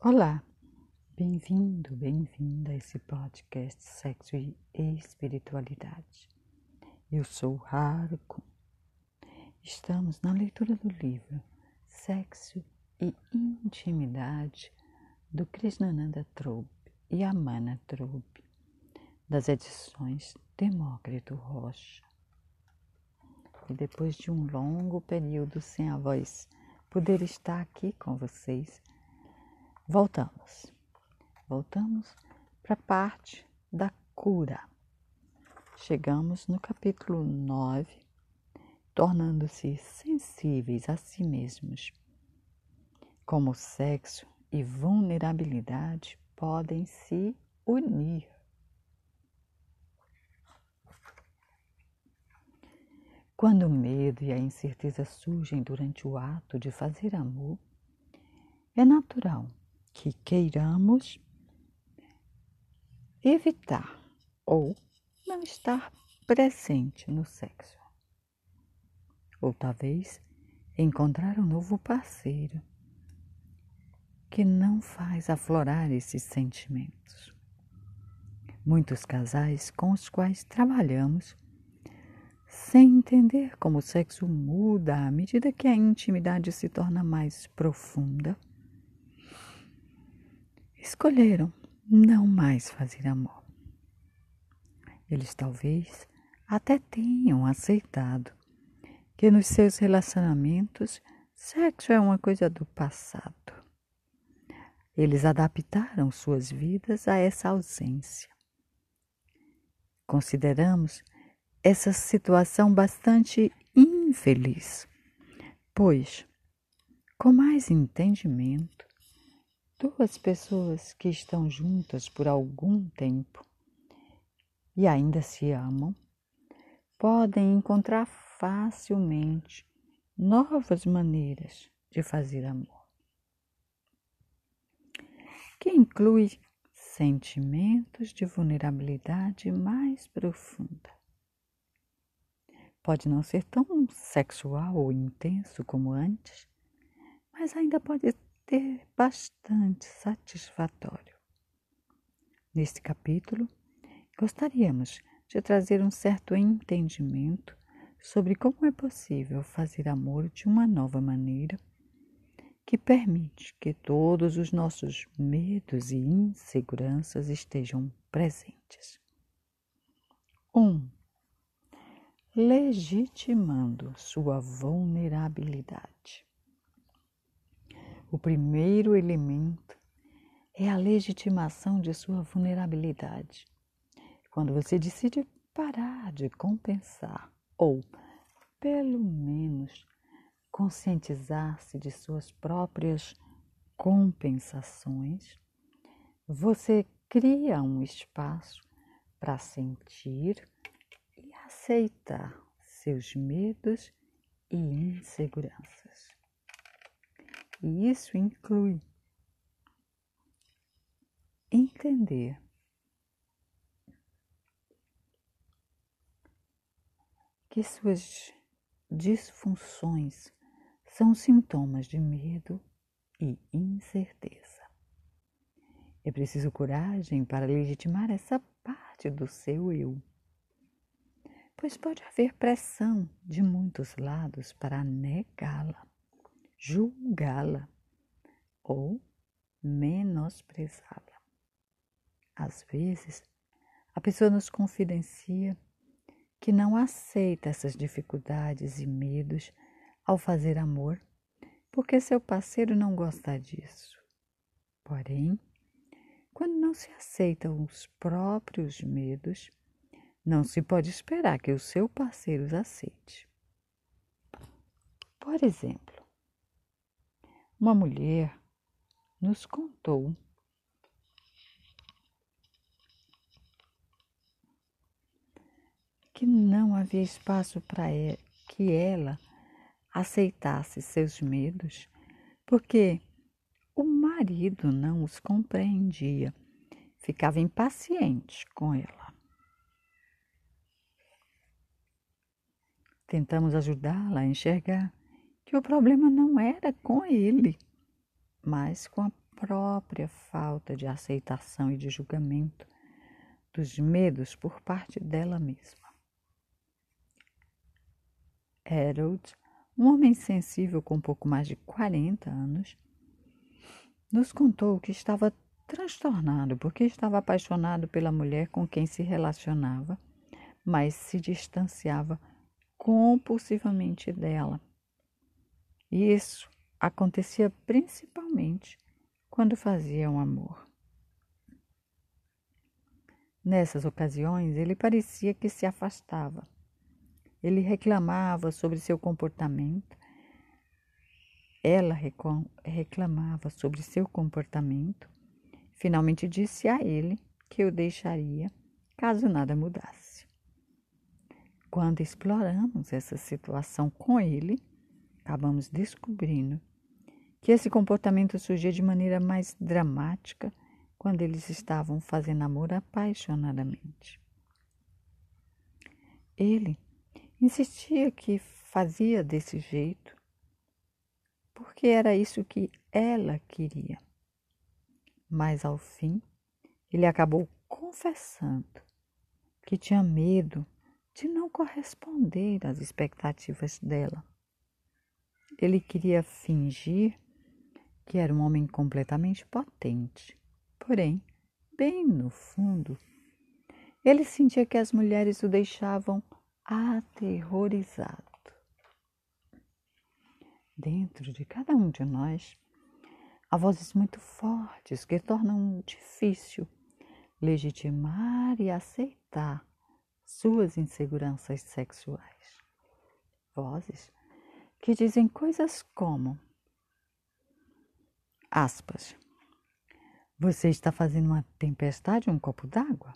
Olá, bem-vindo, bem-vinda a esse podcast Sexo e Espiritualidade. Eu sou Haruko. Estamos na leitura do livro Sexo e Intimidade do Krishnananda Trobe e Amana Trobe, das edições Demócrito Rocha. E depois de um longo período sem a voz poder estar aqui com vocês, voltamos. Voltamos para a parte da cura. Chegamos no capítulo 9, tornando-se sensíveis a si mesmos. Como sexo e vulnerabilidade podem se unir. Quando o medo e a incerteza surgem durante o ato de fazer amor, é natural que queiramos evitar ou não estar presente no sexo. Ou talvez encontrar um novo parceiro que não faz aflorar esses sentimentos. Muitos casais com os quais trabalhamos sem entender como o sexo muda à medida que a intimidade se torna mais profunda, escolheram não mais fazer amor. Eles talvez até tenham aceitado que nos seus relacionamentos sexo é uma coisa do passado. Eles adaptaram suas vidas a essa ausência. Consideramos essa situação bastante infeliz, pois, com mais entendimento, duas pessoas que estão juntas por algum tempo e ainda se amam podem encontrar facilmente novas maneiras de fazer amor, que inclui sentimentos de vulnerabilidade mais profunda. Pode não ser tão sexual ou intenso como antes, mas ainda pode ter bastante satisfatório. Neste capítulo, gostaríamos de trazer um certo entendimento sobre como é possível fazer amor de uma nova maneira que permite que todos os nossos medos e inseguranças estejam presentes. 1. Um, legitimando sua vulnerabilidade. O primeiro elemento é a legitimação de sua vulnerabilidade. Quando você decide parar de compensar ou, pelo menos, conscientizar-se de suas próprias compensações, você cria um espaço para sentir aceitar seus medos e inseguranças. E isso inclui entender que suas disfunções são sintomas de medo e incerteza. É preciso coragem para legitimar essa parte do seu eu pois pode haver pressão de muitos lados para negá-la, julgá-la ou menosprezá-la. Às vezes, a pessoa nos confidencia que não aceita essas dificuldades e medos ao fazer amor, porque seu parceiro não gosta disso. Porém, quando não se aceitam os próprios medos, não se pode esperar que o seu parceiro os aceite. Por exemplo, uma mulher nos contou que não havia espaço para que ela aceitasse seus medos, porque o marido não os compreendia, ficava impaciente com ela. Tentamos ajudá-la a enxergar que o problema não era com ele, mas com a própria falta de aceitação e de julgamento dos medos por parte dela mesma. Harold, um homem sensível com pouco mais de 40 anos, nos contou que estava transtornado porque estava apaixonado pela mulher com quem se relacionava, mas se distanciava compulsivamente dela. E isso acontecia principalmente quando faziam amor. Nessas ocasiões, ele parecia que se afastava. Ele reclamava sobre seu comportamento. Ela reclamava sobre seu comportamento. Finalmente disse a ele que o deixaria caso nada mudasse. Quando exploramos essa situação com ele, acabamos descobrindo que esse comportamento surgia de maneira mais dramática quando eles estavam fazendo amor apaixonadamente. Ele insistia que fazia desse jeito porque era isso que ela queria. Mas ao fim, ele acabou confessando que tinha medo de não corresponder às expectativas dela. Ele queria fingir que era um homem completamente potente. Porém, bem no fundo, ele sentia que as mulheres o deixavam aterrorizado. Dentro de cada um de nós, há vozes muito fortes que tornam difícil legitimar e aceitar suas inseguranças sexuais. Vozes que dizem coisas como Aspas. Você está fazendo uma tempestade em um copo d'água?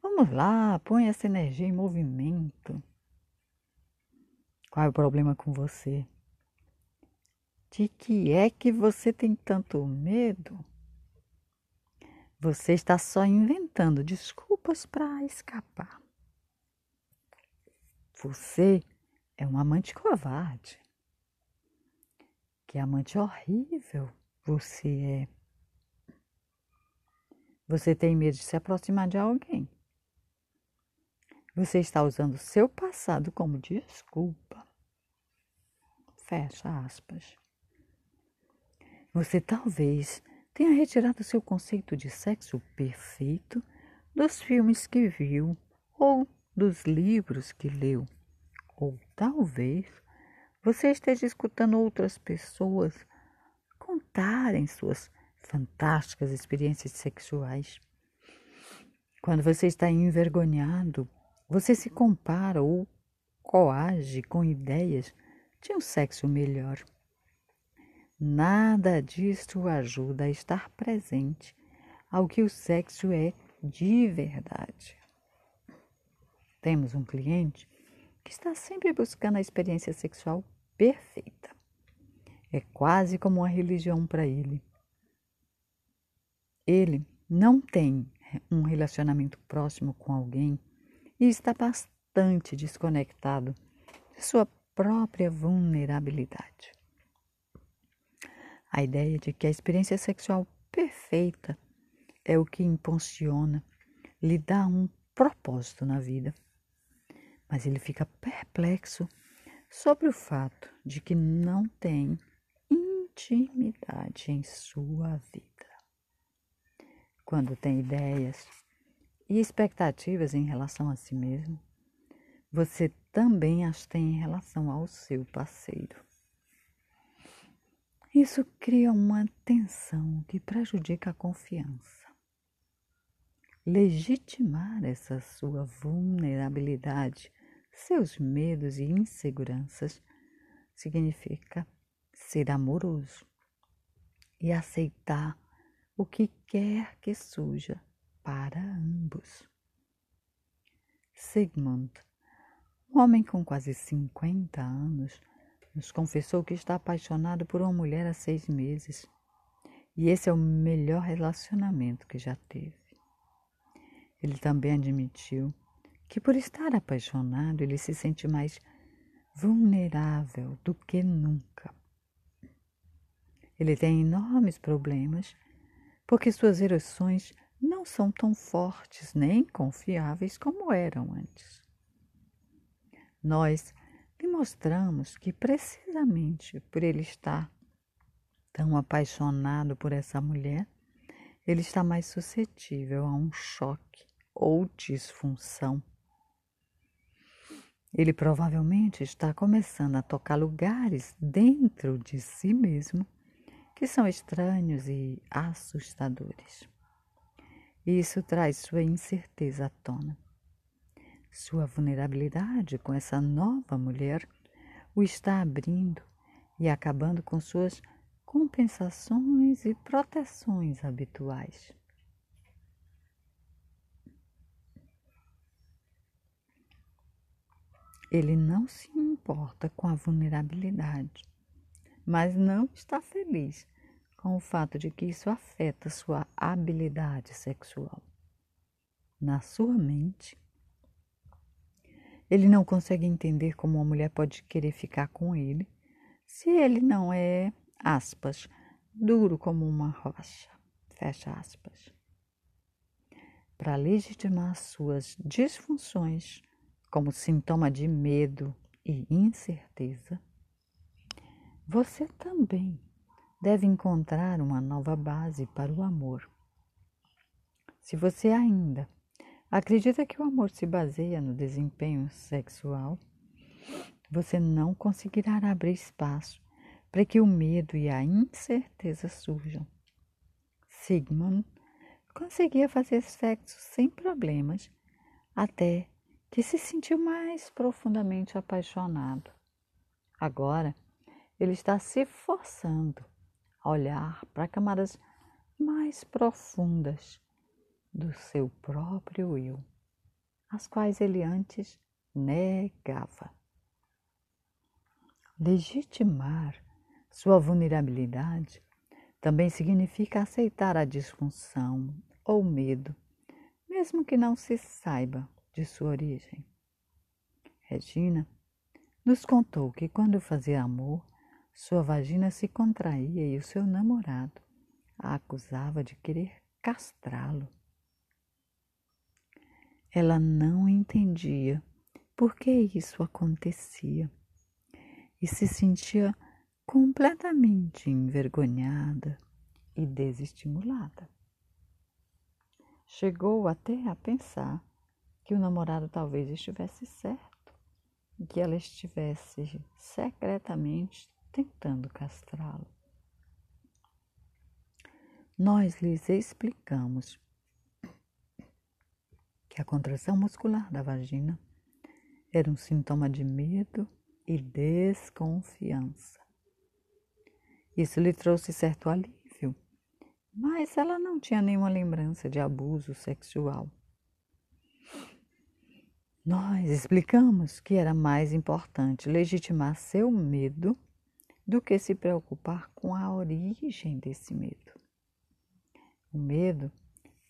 Vamos lá, põe essa energia em movimento. Qual é o problema com você? De que é que você tem tanto medo? Você está só inventando desculpas para escapar. Você é um amante covarde. Que amante horrível você é. Você tem medo de se aproximar de alguém. Você está usando seu passado como desculpa. Fecha aspas. Você talvez tenha retirado seu conceito de sexo perfeito dos filmes que viu ou dos livros que leu. Ou talvez você esteja escutando outras pessoas contarem suas fantásticas experiências sexuais. Quando você está envergonhado, você se compara ou coage com ideias de um sexo melhor. Nada disto ajuda a estar presente ao que o sexo é de verdade. Temos um cliente que está sempre buscando a experiência sexual perfeita. É quase como uma religião para ele. Ele não tem um relacionamento próximo com alguém e está bastante desconectado de sua própria vulnerabilidade. A ideia de que a experiência sexual perfeita é o que impulsiona, lhe dá um propósito na vida. Mas ele fica perplexo sobre o fato de que não tem intimidade em sua vida. Quando tem ideias e expectativas em relação a si mesmo, você também as tem em relação ao seu parceiro. Isso cria uma tensão que prejudica a confiança. Legitimar essa sua vulnerabilidade seus medos e inseguranças significa ser amoroso e aceitar o que quer que surja para ambos. Sigmund, um homem com quase 50 anos, nos confessou que está apaixonado por uma mulher há seis meses e esse é o melhor relacionamento que já teve. Ele também admitiu que por estar apaixonado ele se sente mais vulnerável do que nunca. Ele tem enormes problemas porque suas ereções não são tão fortes nem confiáveis como eram antes. Nós demonstramos que, precisamente por ele estar tão apaixonado por essa mulher, ele está mais suscetível a um choque ou disfunção. Ele provavelmente está começando a tocar lugares dentro de si mesmo que são estranhos e assustadores. Isso traz sua incerteza à tona. Sua vulnerabilidade com essa nova mulher o está abrindo e acabando com suas compensações e proteções habituais. Ele não se importa com a vulnerabilidade, mas não está feliz com o fato de que isso afeta sua habilidade sexual. Na sua mente, ele não consegue entender como uma mulher pode querer ficar com ele se ele não é, aspas, duro como uma rocha, fecha aspas. Para legitimar suas disfunções como sintoma de medo e incerteza, você também deve encontrar uma nova base para o amor. Se você ainda Acredita que o amor se baseia no desempenho sexual? Você não conseguirá abrir espaço para que o medo e a incerteza surjam. Sigmund conseguia fazer sexo sem problemas até que se sentiu mais profundamente apaixonado. Agora, ele está se forçando a olhar para camadas mais profundas do seu próprio eu, as quais ele antes negava. Legitimar sua vulnerabilidade também significa aceitar a disfunção ou medo, mesmo que não se saiba de sua origem. Regina nos contou que quando fazia amor, sua vagina se contraía e o seu namorado a acusava de querer castrá-lo. Ela não entendia por que isso acontecia e se sentia completamente envergonhada e desestimulada. Chegou até a pensar que o namorado talvez estivesse certo e que ela estivesse secretamente tentando castrá-lo. Nós lhes explicamos que a contração muscular da vagina era um sintoma de medo e desconfiança. Isso lhe trouxe certo alívio, mas ela não tinha nenhuma lembrança de abuso sexual. Nós explicamos que era mais importante legitimar seu medo do que se preocupar com a origem desse medo. O medo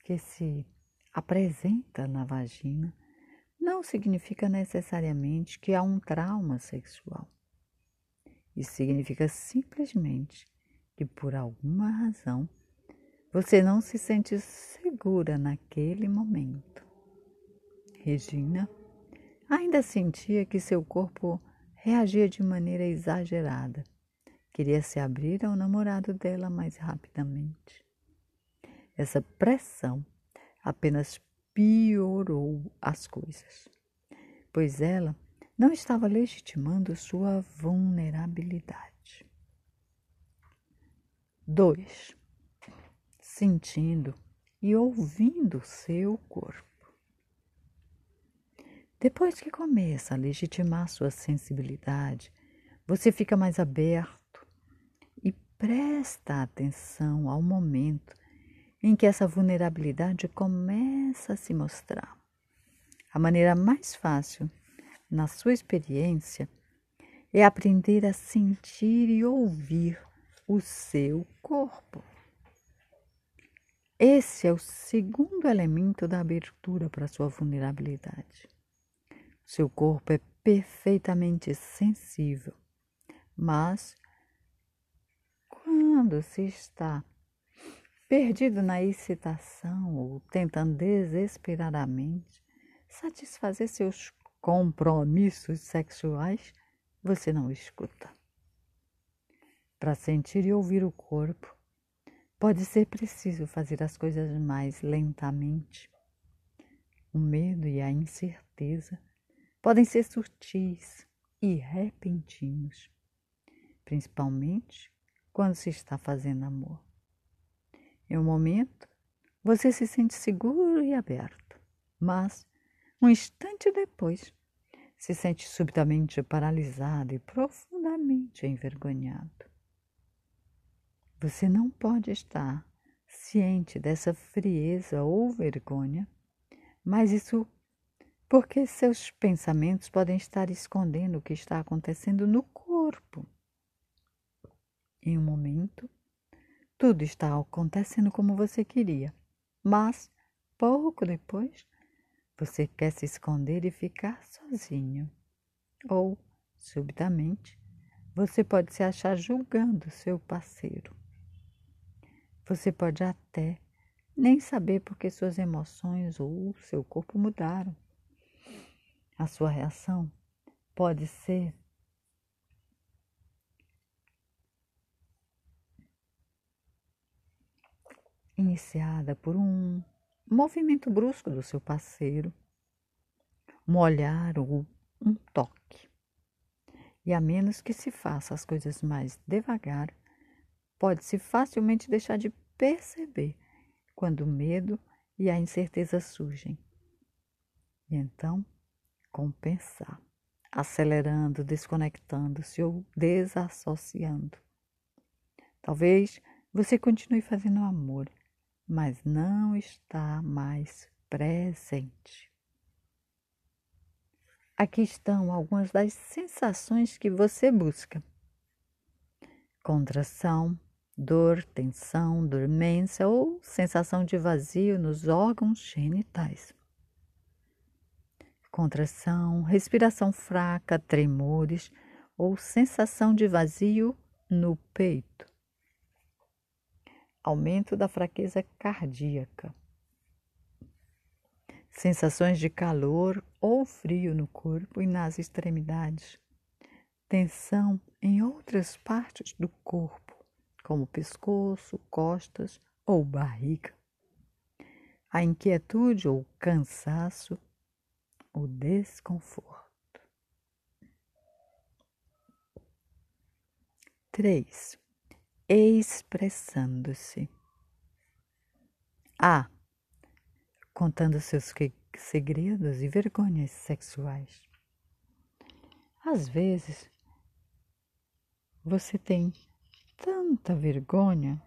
que se apresenta na vagina não significa necessariamente que há um trauma sexual. Isso significa simplesmente que por alguma razão você não se sente segura naquele momento. Regina ainda sentia que seu corpo reagia de maneira exagerada. Queria se abrir ao namorado dela mais rapidamente. Essa pressão apenas piorou as coisas, pois ela não estava legitimando sua vulnerabilidade. 2. Sentindo e ouvindo seu corpo. Depois que começa a legitimar sua sensibilidade, você fica mais aberto e presta atenção ao momento em que essa vulnerabilidade começa a se mostrar. A maneira mais fácil, na sua experiência, é aprender a sentir e ouvir o seu corpo. Esse é o segundo elemento da abertura para a sua vulnerabilidade. Seu corpo é perfeitamente sensível, mas quando se está perdido na excitação ou tentando desesperadamente satisfazer seus compromissos sexuais, você não escuta. Para sentir e ouvir o corpo, pode ser preciso fazer as coisas mais lentamente. O medo e a incerteza podem ser sutis e repentinos, principalmente quando se está fazendo amor. Em um momento, você se sente seguro e aberto, mas um instante depois, se sente subitamente paralisado e profundamente envergonhado. Você não pode estar ciente dessa frieza ou vergonha, mas isso porque seus pensamentos podem estar escondendo o que está acontecendo no corpo. Em um momento, tudo está acontecendo como você queria, mas pouco depois você quer se esconder e ficar sozinho. Ou, subitamente, você pode se achar julgando seu parceiro. Você pode até nem saber porque suas emoções ou seu corpo mudaram. A sua reação pode ser iniciada por um movimento brusco do seu parceiro, um olhar ou um toque. E a menos que se faça as coisas mais devagar, pode-se facilmente deixar de perceber quando o medo e a incerteza surgem. E então, compensar, acelerando, desconectando-se ou desassociando. Talvez você continue fazendo amor, mas não está mais presente. Aqui estão algumas das sensações que você busca: contração, dor, tensão, dormência ou sensação de vazio nos órgãos genitais. Contração, respiração fraca, tremores ou sensação de vazio no peito. Aumento da fraqueza cardíaca. Sensações de calor ou frio no corpo e nas extremidades. Tensão em outras partes do corpo como pescoço, costas ou barriga. A inquietude ou cansaço, o desconforto. 3. Expressando-se. A. Contando seus segredos e vergonhas sexuais. Às vezes, você tem tanta vergonha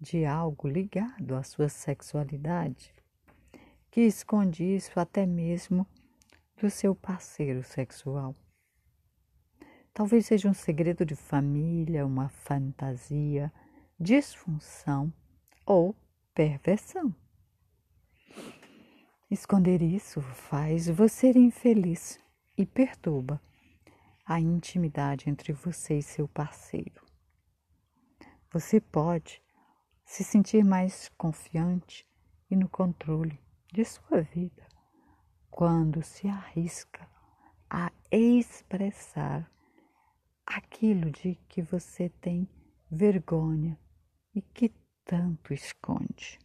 de algo ligado à sua sexualidade que esconde isso até mesmo do seu parceiro sexual. Talvez seja um segredo de família, uma fantasia, disfunção ou perversão. Esconder isso faz você infeliz e perturba a intimidade entre você e seu parceiro. Você pode se sentir mais confiante e no controle de sua vida quando se arrisca a expressar aquilo de que você tem vergonha e que tanto esconde.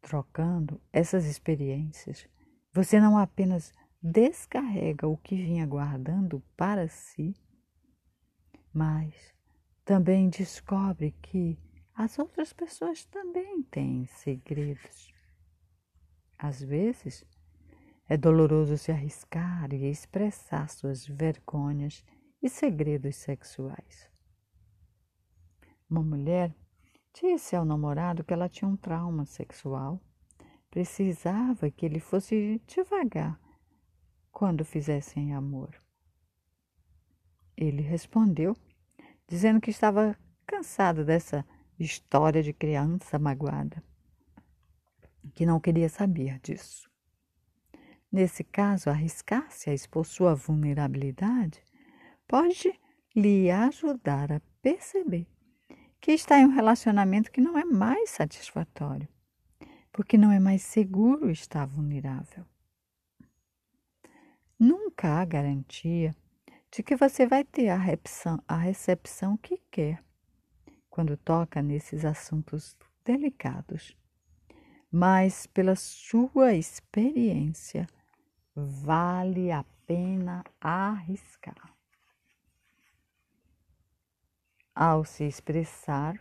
Trocando essas experiências, você não apenas descarrega o que vinha guardando para si, mas também descobre que as outras pessoas também têm segredos. Às vezes, é doloroso se arriscar e expressar suas vergonhas e segredos sexuais. Uma mulher disse ao namorado que ela tinha um trauma sexual. Precisava que ele fosse devagar quando fizessem amor? Ele respondeu, dizendo que estava cansado dessa história de criança magoada, que não queria saber disso. Nesse caso, arriscar-se a expor sua vulnerabilidade pode lhe ajudar a perceber que está em um relacionamento que não é mais satisfatório, porque não é mais seguro estar vulnerável. Nunca há garantia de que você vai ter a recepção, a recepção que quer quando toca nesses assuntos delicados. Mas pela sua experiência, vale a pena arriscar. Ao se expressar,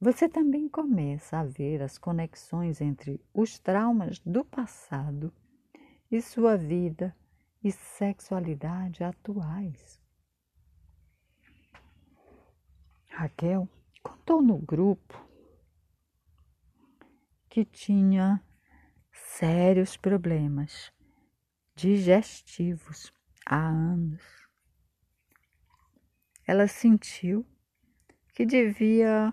você também começa a ver as conexões entre os traumas do passado e sua vida e sexualidade atuais. Raquel contou no grupo que tinha sérios problemas digestivos há anos. Ela sentiu que devia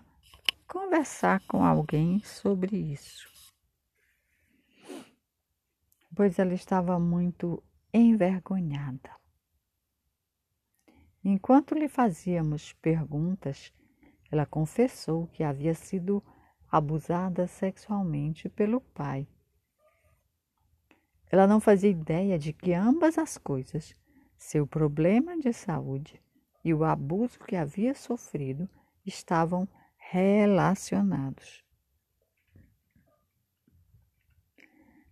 conversar com alguém sobre isso, pois ela estava muito envergonhada. Enquanto lhe fazíamos perguntas, ela confessou que havia sido abusada sexualmente pelo pai. Ela não fazia ideia de que ambas as coisas, seu problema de saúde e o abuso que havia sofrido, estavam relacionados.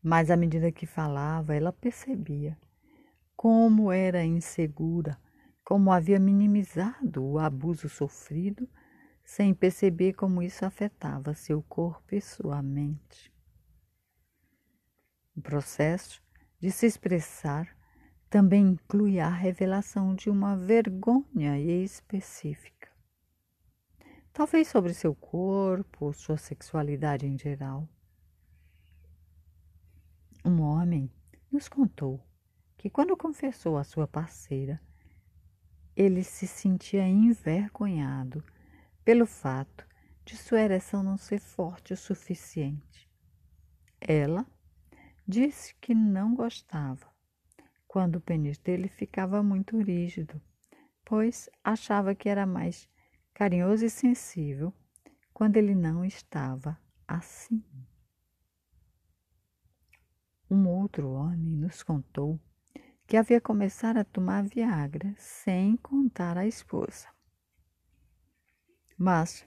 Mas à medida que falava, ela percebia como era insegura, como havia minimizado o abuso sofrido, sem perceber como isso afetava seu corpo e sua mente. O processo de se expressar também inclui a revelação de uma vergonha específica. Talvez sobre seu corpo sua sexualidade em geral. Um homem nos contou que, quando confessou à sua parceira, ele se sentia envergonhado pelo fato de sua ereção não ser forte o suficiente. Ela disse que não gostava quando o pênis dele ficava muito rígido, pois achava que era mais carinhoso e sensível quando ele não estava assim. Um outro homem nos contou que havia começado a tomar Viagra sem contar à esposa. Mas,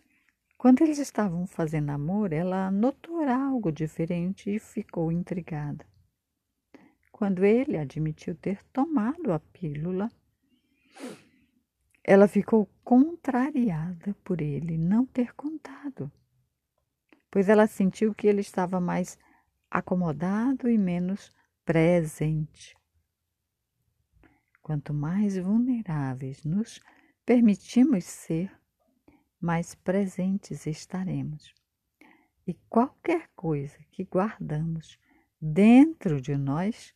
quando eles estavam fazendo amor, ela notou algo diferente e ficou intrigada. Quando ele admitiu ter tomado a pílula, ela ficou contrariada por ele não ter contado, pois ela sentiu que ele estava mais acomodado e menos presente. Quanto mais vulneráveis nos permitimos ser, mais presentes estaremos. E qualquer coisa que guardamos dentro de nós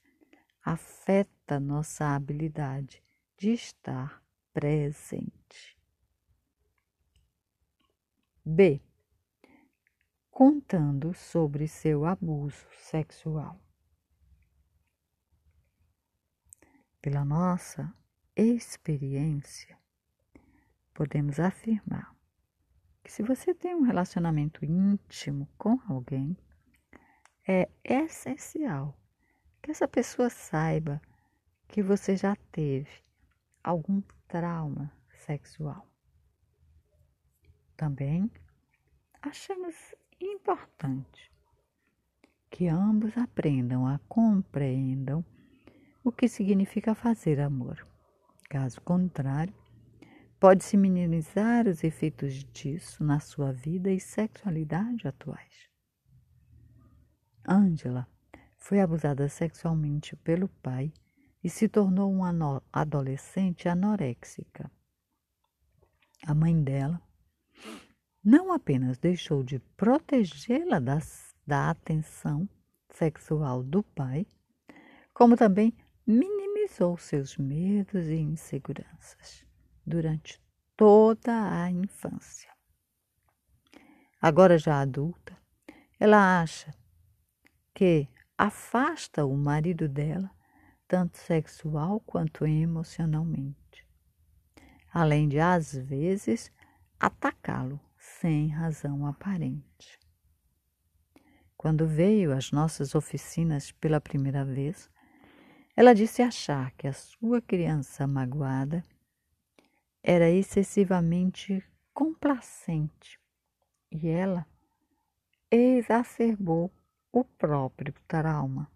afeta nossa habilidade de estar presente. B. Contando sobre seu abuso sexual. Pela nossa experiência, podemos afirmar que se você tem um relacionamento íntimo com alguém, é essencial que essa pessoa saiba que você já teve algum trauma sexual. Também achamos importante que ambos aprendam a compreendam o que significa fazer amor. Caso contrário, Pode-se minimizar os efeitos disso na sua vida e sexualidade atuais. Angela foi abusada sexualmente pelo pai e se tornou uma adolescente anoréxica. A mãe dela não apenas deixou de protegê-la da atenção sexual do pai, como também minimizou seus medos e inseguranças durante toda a infância. Agora já adulta, ela acha que afasta o marido dela, tanto sexual quanto emocionalmente. além de, às vezes, atacá-lo sem razão aparente. Quando veio às nossas oficinas pela primeira vez, ela disse achar que a sua criança magoada era excessivamente complacente e ela exacerbou o próprio trauma.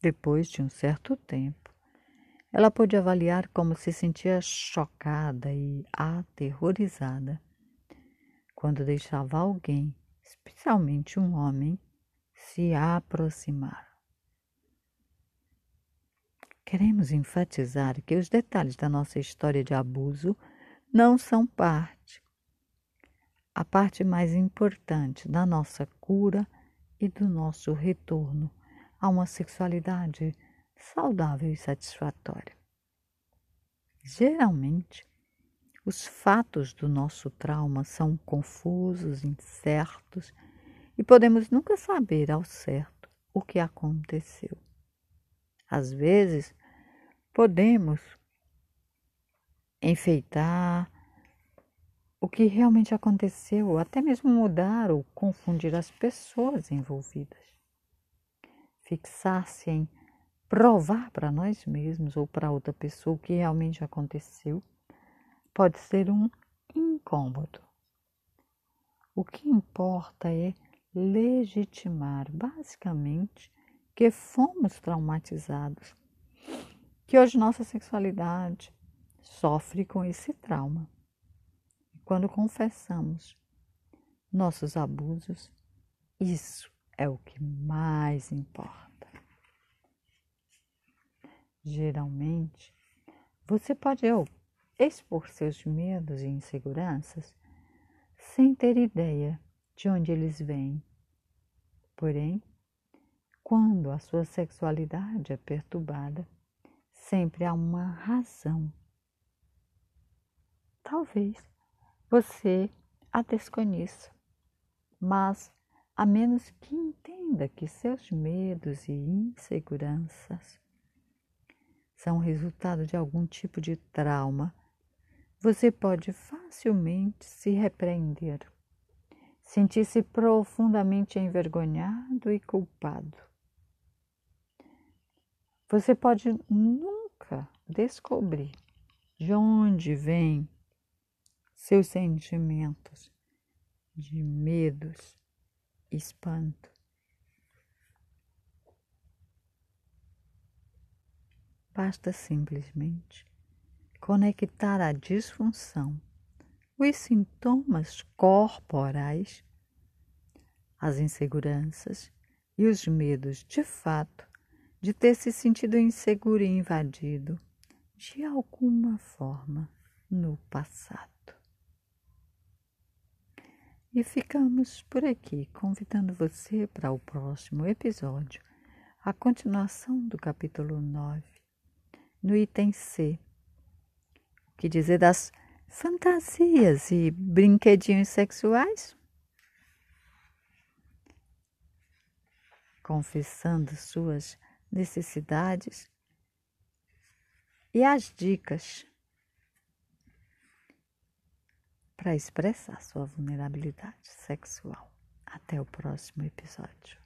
Depois de um certo tempo, ela pôde avaliar como se sentia chocada e aterrorizada quando deixava alguém, especialmente um homem, se aproximar. Queremos enfatizar que os detalhes da nossa história de abuso não são parte, a parte mais importante da nossa cura e do nosso retorno a uma sexualidade saudável e satisfatória. Geralmente, os fatos do nosso trauma são confusos, incertos e podemos nunca saber ao certo o que aconteceu. Às vezes, podemos enfeitar o que realmente aconteceu, até mesmo mudar ou confundir as pessoas envolvidas. Fixar-se em provar para nós mesmos ou para outra pessoa o que realmente aconteceu pode ser um incômodo. O que importa é legitimar, basicamente, que fomos traumatizados, que hoje nossa sexualidade sofre com esse trauma. E quando confessamos nossos abusos, isso é o que mais importa. Geralmente, você pode expor seus medos e inseguranças sem ter ideia de onde eles vêm. Porém, quando a sua sexualidade é perturbada, sempre há uma razão. Talvez você a desconheça, mas a menos que entenda que seus medos e inseguranças são resultado de algum tipo de trauma, você pode facilmente se repreender, sentir-se profundamente envergonhado e culpado. Você pode nunca descobrir de onde vêm seus sentimentos de medos, espanto. Basta simplesmente conectar a disfunção, os sintomas corporais, as inseguranças e os medos de fato de ter se sentido inseguro e invadido de alguma forma no passado. E ficamos por aqui, convidando você para o próximo episódio, a continuação do capítulo 9, no item C. O que dizer das fantasias e brinquedinhos sexuais? Confessando suas necessidades e as dicas para expressar sua vulnerabilidade sexual. Até o próximo episódio.